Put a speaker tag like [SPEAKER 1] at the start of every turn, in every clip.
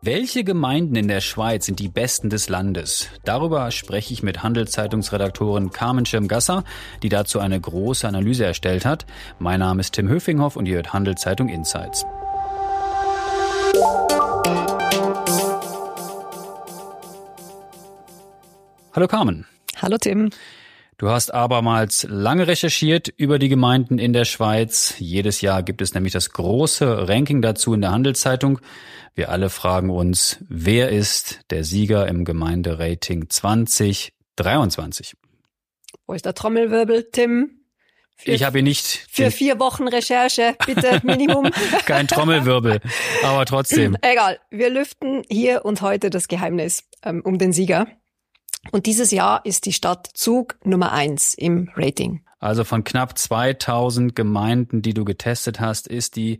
[SPEAKER 1] Welche Gemeinden in der Schweiz sind die besten des Landes? Darüber spreche ich mit Handelszeitungsredaktorin Carmen Schirmgasser, die dazu eine große Analyse erstellt hat. Mein Name ist Tim Höfinghoff und ihr hört Handelszeitung Insights. Hallo Carmen.
[SPEAKER 2] Hallo Tim.
[SPEAKER 1] Du hast abermals lange recherchiert über die Gemeinden in der Schweiz. Jedes Jahr gibt es nämlich das große Ranking dazu in der Handelszeitung. Wir alle fragen uns, wer ist der Sieger im Gemeinderating 2023?
[SPEAKER 2] Wo ist der Trommelwirbel, Tim?
[SPEAKER 1] Für, ich habe ihn nicht.
[SPEAKER 2] Für vier Wochen Recherche, bitte, Minimum.
[SPEAKER 1] Kein Trommelwirbel, aber trotzdem.
[SPEAKER 2] Egal, wir lüften hier und heute das Geheimnis ähm, um den Sieger. Und dieses Jahr ist die Stadt Zug Nummer eins im Rating.
[SPEAKER 1] Also von knapp 2000 Gemeinden, die du getestet hast, ist die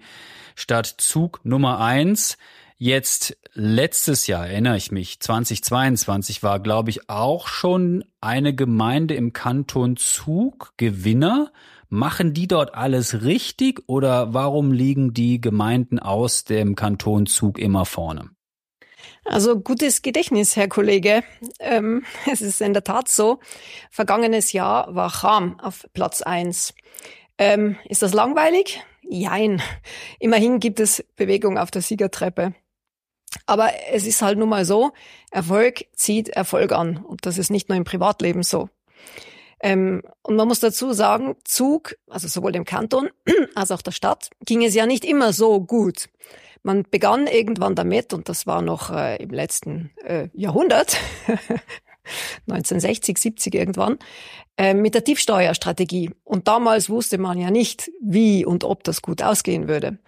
[SPEAKER 1] Stadt Zug Nummer eins. Jetzt letztes Jahr erinnere ich mich, 2022 war, glaube ich, auch schon eine Gemeinde im Kanton Zug Gewinner. Machen die dort alles richtig oder warum liegen die Gemeinden aus dem Kanton Zug immer vorne?
[SPEAKER 2] Also gutes Gedächtnis, Herr Kollege. Ähm, es ist in der Tat so. Vergangenes Jahr war Cham auf Platz eins. Ähm, ist das langweilig? Jein. Immerhin gibt es Bewegung auf der Siegertreppe. Aber es ist halt nun mal so, Erfolg zieht Erfolg an. Und das ist nicht nur im Privatleben so. Ähm, und man muss dazu sagen, Zug, also sowohl dem Kanton als auch der Stadt, ging es ja nicht immer so gut. Man begann irgendwann damit, und das war noch äh, im letzten äh, Jahrhundert, 1960, 70 irgendwann, äh, mit der Tiefsteuerstrategie. Und damals wusste man ja nicht, wie und ob das gut ausgehen würde.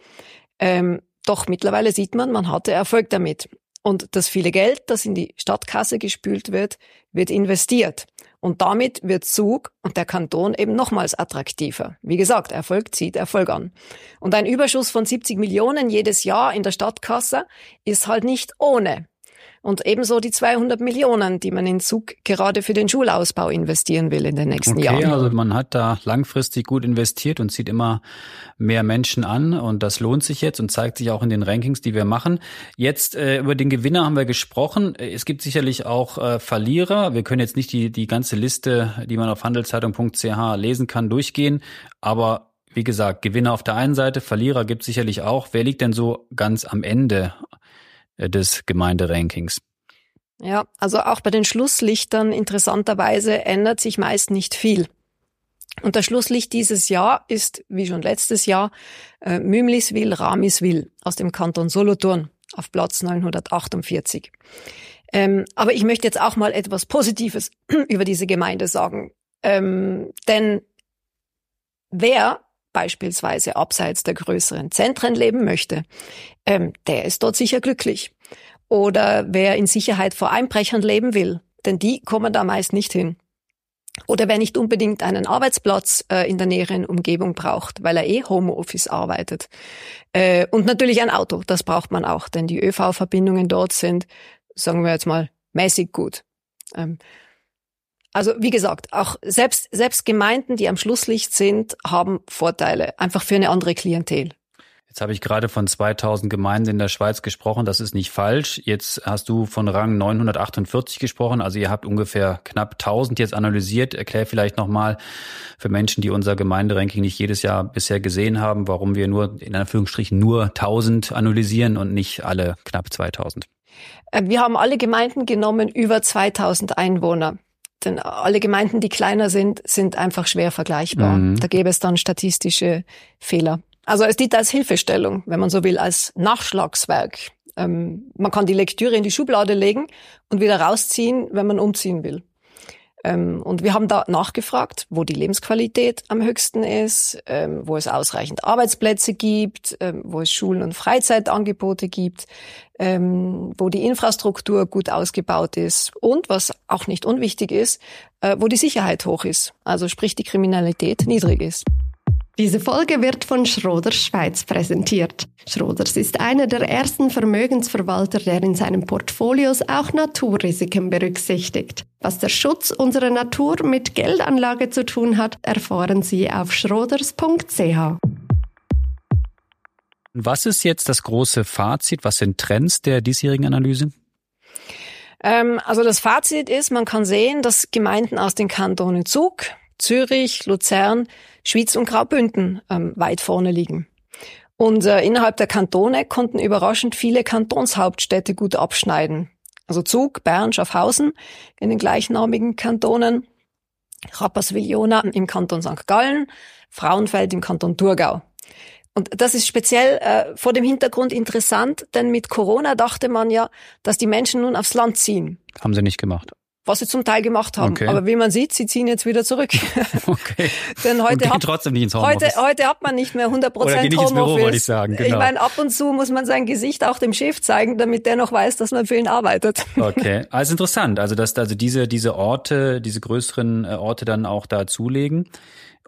[SPEAKER 2] Ähm, doch mittlerweile sieht man, man hatte Erfolg damit. Und das viele Geld, das in die Stadtkasse gespült wird, wird investiert. Und damit wird Zug und der Kanton eben nochmals attraktiver. Wie gesagt, Erfolg zieht Erfolg an. Und ein Überschuss von 70 Millionen jedes Jahr in der Stadtkasse ist halt nicht ohne. Und ebenso die 200 Millionen, die man in Zug gerade für den Schulausbau investieren will in den nächsten
[SPEAKER 1] okay,
[SPEAKER 2] Jahren.
[SPEAKER 1] Also man hat da langfristig gut investiert und zieht immer mehr Menschen an und das lohnt sich jetzt und zeigt sich auch in den Rankings, die wir machen. Jetzt äh, über den Gewinner haben wir gesprochen. Es gibt sicherlich auch äh, Verlierer. Wir können jetzt nicht die, die ganze Liste, die man auf handelszeitung.ch lesen kann, durchgehen, aber wie gesagt, Gewinner auf der einen Seite, Verlierer gibt sicherlich auch. Wer liegt denn so ganz am Ende des Gemeinderankings.
[SPEAKER 2] Ja, also auch bei den Schlusslichtern interessanterweise ändert sich meist nicht viel. Und das Schlusslicht dieses Jahr ist, wie schon letztes Jahr, äh, Mümliswil Ramiswil aus dem Kanton Solothurn auf Platz 948. Ähm, aber ich möchte jetzt auch mal etwas Positives über diese Gemeinde sagen. Ähm, denn wer beispielsweise abseits der größeren Zentren leben möchte, ähm, der ist dort sicher glücklich. Oder wer in Sicherheit vor Einbrechern leben will, denn die kommen da meist nicht hin. Oder wer nicht unbedingt einen Arbeitsplatz äh, in der näheren Umgebung braucht, weil er eh Homeoffice arbeitet. Äh, und natürlich ein Auto, das braucht man auch, denn die ÖV-Verbindungen dort sind, sagen wir jetzt mal, mäßig gut. Ähm, also wie gesagt, auch selbst, selbst Gemeinden, die am Schlusslicht sind, haben Vorteile, einfach für eine andere Klientel.
[SPEAKER 1] Jetzt habe ich gerade von 2000 Gemeinden in der Schweiz gesprochen. Das ist nicht falsch. Jetzt hast du von Rang 948 gesprochen. Also ihr habt ungefähr knapp 1000 jetzt analysiert. Erklär vielleicht nochmal für Menschen, die unser Gemeinderanking nicht jedes Jahr bisher gesehen haben, warum wir nur in Anführungsstrichen nur 1000 analysieren und nicht alle knapp 2000.
[SPEAKER 2] Äh, wir haben alle Gemeinden genommen über 2000 Einwohner. Denn alle Gemeinden, die kleiner sind, sind einfach schwer vergleichbar. Mhm. Da gäbe es dann statistische Fehler. Also es dient als Hilfestellung, wenn man so will, als Nachschlagswerk. Ähm, man kann die Lektüre in die Schublade legen und wieder rausziehen, wenn man umziehen will. Ähm, und wir haben da nachgefragt, wo die Lebensqualität am höchsten ist, ähm, wo es ausreichend Arbeitsplätze gibt, ähm, wo es Schulen- und Freizeitangebote gibt, wo die Infrastruktur gut ausgebaut ist und, was auch nicht unwichtig ist, äh, wo die Sicherheit hoch ist, also sprich die Kriminalität niedrig ist.
[SPEAKER 3] Diese Folge wird von Schroders Schweiz präsentiert. Schroders ist einer der ersten Vermögensverwalter, der in seinen Portfolios auch Naturrisiken berücksichtigt. Was der Schutz unserer Natur mit Geldanlage zu tun hat, erfahren Sie auf schroders.ch.
[SPEAKER 1] Was ist jetzt das große Fazit? Was sind Trends der diesjährigen Analyse?
[SPEAKER 2] Ähm, also das Fazit ist, man kann sehen, dass Gemeinden aus den Kantonen Zug, Zürich, Luzern, Schwyz und Graubünden ähm, weit vorne liegen. Und äh, innerhalb der Kantone konnten überraschend viele Kantonshauptstädte gut abschneiden. Also Zug, Bern, Schaffhausen in den gleichnamigen Kantonen, Rapperswil-Jona im Kanton St. Gallen, Frauenfeld im Kanton Thurgau. Und das ist speziell äh, vor dem Hintergrund interessant, denn mit Corona dachte man ja, dass die Menschen nun aufs Land ziehen.
[SPEAKER 1] Haben sie nicht gemacht
[SPEAKER 2] was sie zum Teil gemacht haben. Okay. Aber wie man sieht, sie ziehen jetzt wieder zurück.
[SPEAKER 1] Okay.
[SPEAKER 2] Denn heute
[SPEAKER 1] hat, trotzdem nicht ins
[SPEAKER 2] heute, heute hat man nicht mehr 100 Prozent Homeoffice. Büro,
[SPEAKER 1] wollte ich sagen. Genau.
[SPEAKER 2] Ich meine, ab und zu muss man sein Gesicht auch dem Chef zeigen, damit der noch weiß, dass man für ihn arbeitet.
[SPEAKER 1] Okay, also interessant. Also dass also diese diese Orte, diese größeren äh, Orte dann auch da zulegen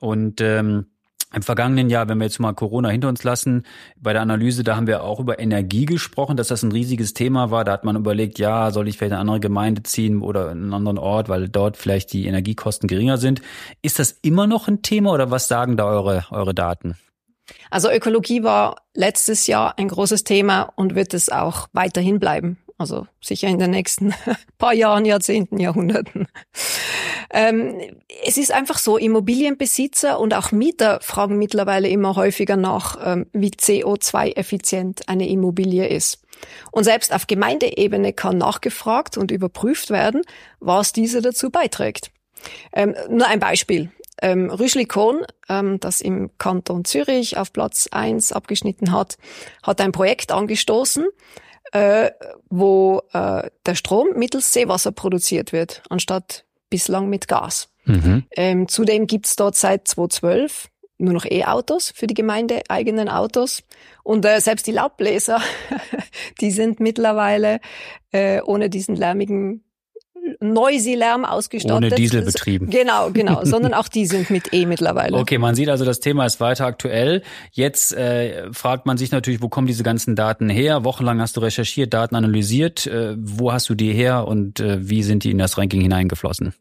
[SPEAKER 1] und ähm, im vergangenen Jahr, wenn wir jetzt mal Corona hinter uns lassen, bei der Analyse, da haben wir auch über Energie gesprochen, dass das ein riesiges Thema war. Da hat man überlegt, ja, soll ich vielleicht eine andere Gemeinde ziehen oder einen anderen Ort, weil dort vielleicht die Energiekosten geringer sind. Ist das immer noch ein Thema oder was sagen da eure, eure Daten?
[SPEAKER 2] Also Ökologie war letztes Jahr ein großes Thema und wird es auch weiterhin bleiben. Also sicher in den nächsten paar Jahren, Jahrzehnten, Jahrhunderten. Ähm, es ist einfach so, Immobilienbesitzer und auch Mieter fragen mittlerweile immer häufiger nach, ähm, wie CO2-effizient eine Immobilie ist. Und selbst auf Gemeindeebene kann nachgefragt und überprüft werden, was diese dazu beiträgt. Ähm, nur ein Beispiel. Ähm, Rüschlikon, ähm, das im Kanton Zürich auf Platz eins abgeschnitten hat, hat ein Projekt angestoßen, äh, wo äh, der Strom mittels Seewasser produziert wird, anstatt bislang mit Gas. Mhm. Ähm, zudem gibt's dort seit 2012 nur noch E-Autos für die Gemeinde, eigenen Autos. Und äh, selbst die Laubbläser, die sind mittlerweile äh, ohne diesen lärmigen Noisy-Lärm ausgestattet.
[SPEAKER 1] Ohne Diesel betrieben.
[SPEAKER 2] Genau, genau, sondern auch die sind mit E mittlerweile.
[SPEAKER 1] Okay, man sieht also, das Thema ist weiter aktuell. Jetzt äh, fragt man sich natürlich, wo kommen diese ganzen Daten her? Wochenlang hast du recherchiert, Daten analysiert. Äh, wo hast du die her und äh, wie sind die in das Ranking hineingeflossen?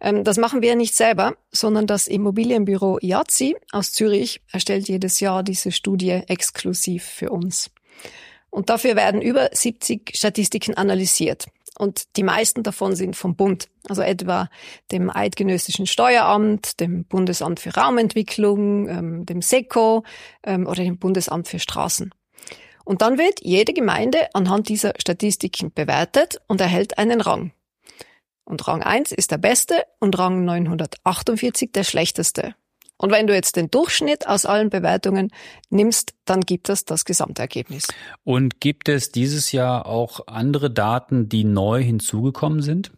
[SPEAKER 2] Ähm, das machen wir nicht selber, sondern das Immobilienbüro IAZI aus Zürich erstellt jedes Jahr diese Studie exklusiv für uns. Und dafür werden über 70 Statistiken analysiert. Und die meisten davon sind vom Bund, also etwa dem Eidgenössischen Steueramt, dem Bundesamt für Raumentwicklung, ähm, dem SECO ähm, oder dem Bundesamt für Straßen. Und dann wird jede Gemeinde anhand dieser Statistiken bewertet und erhält einen Rang. Und Rang 1 ist der beste und Rang 948 der schlechteste. Und wenn du jetzt den Durchschnitt aus allen Bewertungen nimmst, dann gibt es das Gesamtergebnis.
[SPEAKER 1] Und gibt es dieses Jahr auch andere Daten, die neu hinzugekommen sind?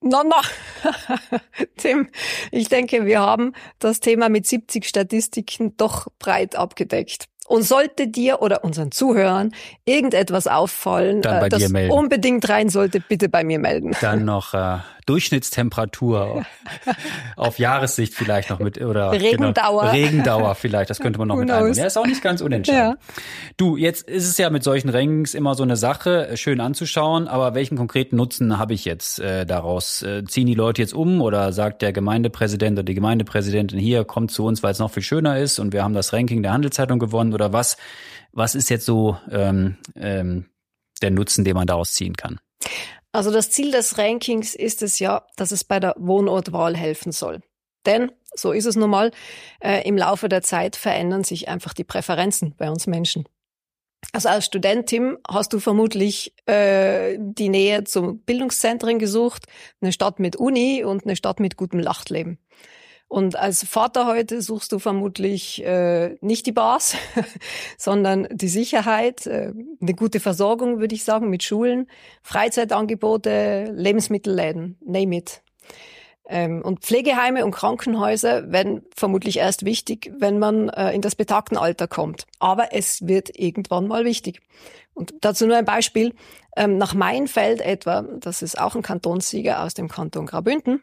[SPEAKER 2] Na, na, Tim, ich denke, wir haben das Thema mit 70 Statistiken doch breit abgedeckt. Und sollte dir oder unseren Zuhörern irgendetwas auffallen,
[SPEAKER 1] äh,
[SPEAKER 2] das unbedingt rein sollte, bitte bei mir melden.
[SPEAKER 1] Dann noch äh, Durchschnittstemperatur auf Jahressicht vielleicht noch mit oder
[SPEAKER 2] Regendauer.
[SPEAKER 1] Genau, Regendauer vielleicht, das könnte man noch mit einbauen. Ja, ist auch nicht ganz unentscheidend. Ja. Du, jetzt ist es ja mit solchen Rankings immer so eine Sache, schön anzuschauen, aber welchen konkreten Nutzen habe ich jetzt äh, daraus? Äh, ziehen die Leute jetzt um oder sagt der Gemeindepräsident oder die Gemeindepräsidentin hier, kommt zu uns, weil es noch viel schöner ist und wir haben das Ranking der Handelszeitung gewonnen oder was? Was ist jetzt so ähm, ähm, der Nutzen, den man daraus ziehen kann?
[SPEAKER 2] Also das Ziel des Rankings ist es ja, dass es bei der Wohnortwahl helfen soll. Denn, so ist es nun mal, äh, im Laufe der Zeit verändern sich einfach die Präferenzen bei uns Menschen. Also als Studentin hast du vermutlich äh, die Nähe zum Bildungszentren gesucht, eine Stadt mit Uni und eine Stadt mit gutem Lachtleben. Und als Vater heute suchst du vermutlich äh, nicht die Bars, sondern die Sicherheit, äh, eine gute Versorgung, würde ich sagen, mit Schulen, Freizeitangebote, Lebensmittelläden, name it. Ähm, und Pflegeheime und Krankenhäuser werden vermutlich erst wichtig, wenn man äh, in das betagten Alter kommt. Aber es wird irgendwann mal wichtig. Und dazu nur ein Beispiel. Ähm, nach Mainfeld etwa, das ist auch ein Kantonssieger aus dem Kanton Graubünden,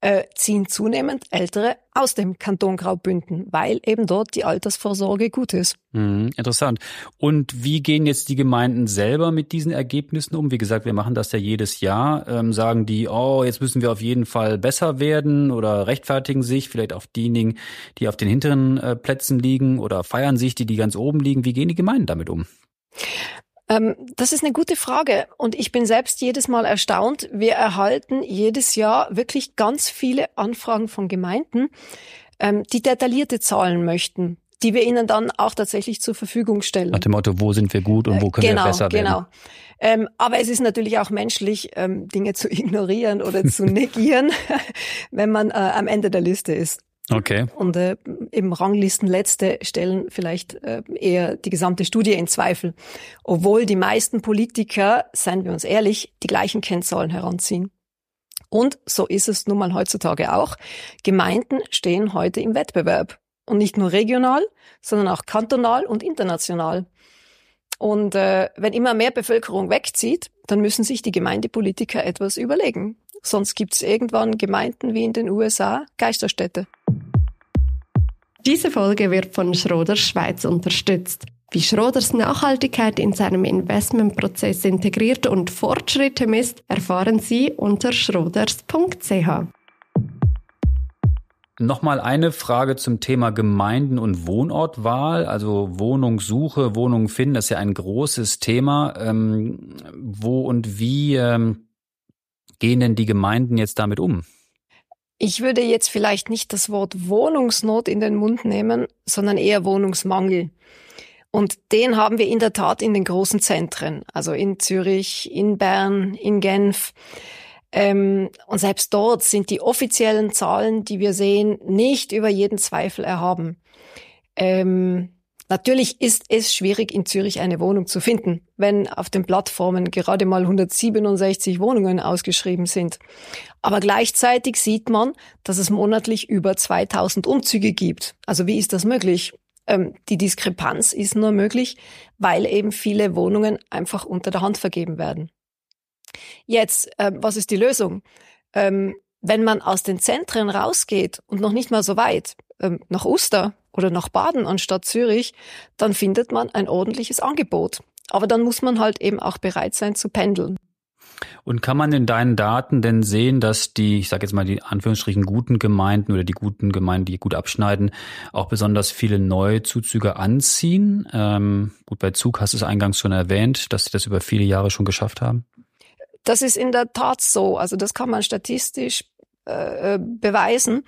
[SPEAKER 2] äh, ziehen zunehmend Ältere aus dem Kanton Graubünden, weil eben dort die Altersvorsorge gut ist.
[SPEAKER 1] Mhm, interessant. Und wie gehen jetzt die Gemeinden selber mit diesen Ergebnissen um? Wie gesagt, wir machen das ja jedes Jahr. Ähm, sagen die, oh, jetzt müssen wir auf jeden Fall besser werden oder rechtfertigen sich, vielleicht auf diejenigen, die auf den hinteren äh, Plätzen liegen oder feiern sich, die, die ganz oben liegen. Wie gehen die Gemeinden damit um?
[SPEAKER 2] Ähm, das ist eine gute Frage und ich bin selbst jedes Mal erstaunt. Wir erhalten jedes Jahr wirklich ganz viele Anfragen von Gemeinden, ähm, die detaillierte Zahlen möchten die wir ihnen dann auch tatsächlich zur Verfügung stellen.
[SPEAKER 1] Nach dem Motto, wo sind wir gut und wo können
[SPEAKER 2] genau,
[SPEAKER 1] wir besser werden?
[SPEAKER 2] Genau, ähm, aber es ist natürlich auch menschlich, ähm, Dinge zu ignorieren oder zu negieren, wenn man äh, am Ende der Liste ist.
[SPEAKER 1] Okay.
[SPEAKER 2] Und äh, eben Ranglistenletzte stellen vielleicht äh, eher die gesamte Studie in Zweifel, obwohl die meisten Politiker, seien wir uns ehrlich, die gleichen Kennzahlen heranziehen. Und so ist es nun mal heutzutage auch. Gemeinden stehen heute im Wettbewerb. Und nicht nur regional, sondern auch kantonal und international. Und äh, wenn immer mehr Bevölkerung wegzieht, dann müssen sich die Gemeindepolitiker etwas überlegen. Sonst gibt's irgendwann Gemeinden wie in den USA Geisterstädte.
[SPEAKER 3] Diese Folge wird von Schroders Schweiz unterstützt. Wie Schroders Nachhaltigkeit in seinem Investmentprozess integriert und Fortschritte misst, erfahren Sie unter schroders.ch.
[SPEAKER 1] Nochmal eine Frage zum Thema Gemeinden- und Wohnortwahl, also Wohnungssuche, Wohnungen finden, das ist ja ein großes Thema. Ähm, wo und wie ähm, gehen denn die Gemeinden jetzt damit um?
[SPEAKER 2] Ich würde jetzt vielleicht nicht das Wort Wohnungsnot in den Mund nehmen, sondern eher Wohnungsmangel. Und den haben wir in der Tat in den großen Zentren, also in Zürich, in Bern, in Genf. Ähm, und selbst dort sind die offiziellen Zahlen, die wir sehen, nicht über jeden Zweifel erhaben. Ähm, Natürlich ist es schwierig, in Zürich eine Wohnung zu finden, wenn auf den Plattformen gerade mal 167 Wohnungen ausgeschrieben sind. Aber gleichzeitig sieht man, dass es monatlich über 2000 Umzüge gibt. Also wie ist das möglich? Ähm, die Diskrepanz ist nur möglich, weil eben viele Wohnungen einfach unter der Hand vergeben werden. Jetzt, äh, was ist die Lösung? Ähm, wenn man aus den Zentren rausgeht und noch nicht mal so weit, ähm, nach Uster oder nach Baden anstatt Zürich, dann findet man ein ordentliches Angebot. Aber dann muss man halt eben auch bereit sein zu pendeln.
[SPEAKER 1] Und kann man in deinen Daten denn sehen, dass die, ich sage jetzt mal die Anführungsstrichen guten Gemeinden oder die guten Gemeinden, die gut abschneiden, auch besonders viele neue Zuzüge anziehen? Ähm, gut, bei Zug hast du es eingangs schon erwähnt, dass sie das über viele Jahre schon geschafft haben.
[SPEAKER 2] Das ist in der Tat so. Also das kann man statistisch äh, äh beweisen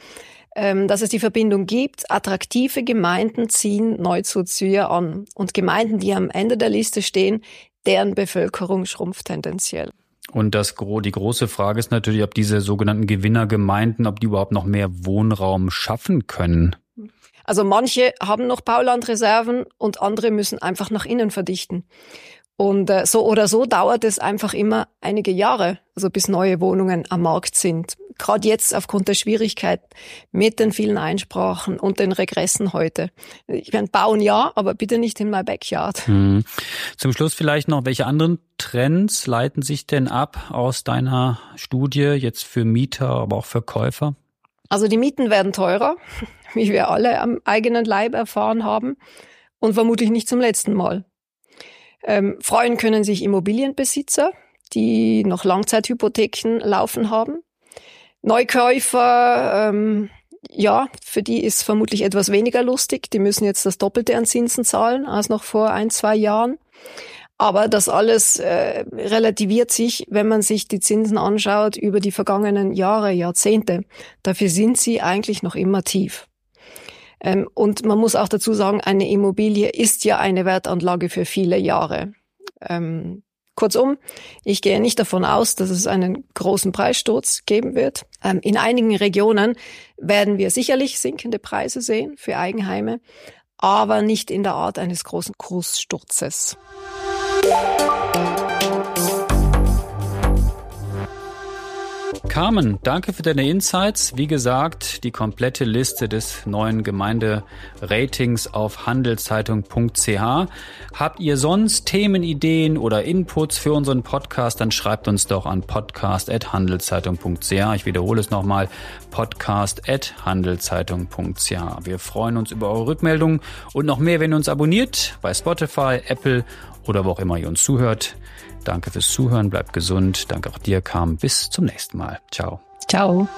[SPEAKER 2] dass es die Verbindung gibt. Attraktive Gemeinden ziehen Neuzuzieher an. Und Gemeinden, die am Ende der Liste stehen, deren Bevölkerung schrumpft tendenziell.
[SPEAKER 1] Und das, die große Frage ist natürlich, ob diese sogenannten Gewinnergemeinden, ob die überhaupt noch mehr Wohnraum schaffen können.
[SPEAKER 2] Also manche haben noch Baulandreserven und andere müssen einfach nach innen verdichten. Und äh, so oder so dauert es einfach immer einige Jahre, also bis neue Wohnungen am Markt sind. Gerade jetzt aufgrund der Schwierigkeit mit den vielen Einsprachen und den Regressen heute. Ich meine, bauen ja, aber bitte nicht in my backyard.
[SPEAKER 1] Hm. Zum Schluss vielleicht noch, welche anderen Trends leiten sich denn ab aus deiner Studie jetzt für Mieter, aber auch für Käufer?
[SPEAKER 2] Also die Mieten werden teurer, wie wir alle am eigenen Leib erfahren haben und vermutlich nicht zum letzten Mal. Ähm, freuen können sich Immobilienbesitzer, die noch Langzeithypotheken laufen haben. Neukäufer, ähm, ja, für die ist vermutlich etwas weniger lustig. Die müssen jetzt das Doppelte an Zinsen zahlen als noch vor ein, zwei Jahren. Aber das alles äh, relativiert sich, wenn man sich die Zinsen anschaut über die vergangenen Jahre, Jahrzehnte. Dafür sind sie eigentlich noch immer tief. Ähm, und man muss auch dazu sagen, eine Immobilie ist ja eine Wertanlage für viele Jahre. Ähm, kurzum, ich gehe nicht davon aus, dass es einen großen Preissturz geben wird. Ähm, in einigen Regionen werden wir sicherlich sinkende Preise sehen für Eigenheime, aber nicht in der Art eines großen Kurssturzes.
[SPEAKER 1] Carmen, danke für deine Insights. Wie gesagt, die komplette Liste des neuen Gemeinderatings auf handelszeitung.ch. Habt ihr sonst Themenideen oder Inputs für unseren Podcast, dann schreibt uns doch an podcast.handelszeitung.ch. Ich wiederhole es nochmal, podcast.handelszeitung.ch. Wir freuen uns über eure Rückmeldungen und noch mehr, wenn ihr uns abonniert bei Spotify, Apple oder wo auch immer ihr uns zuhört. Danke fürs Zuhören, bleibt gesund. Danke auch dir, Carmen. Bis zum nächsten Mal. Ciao.
[SPEAKER 2] Ciao.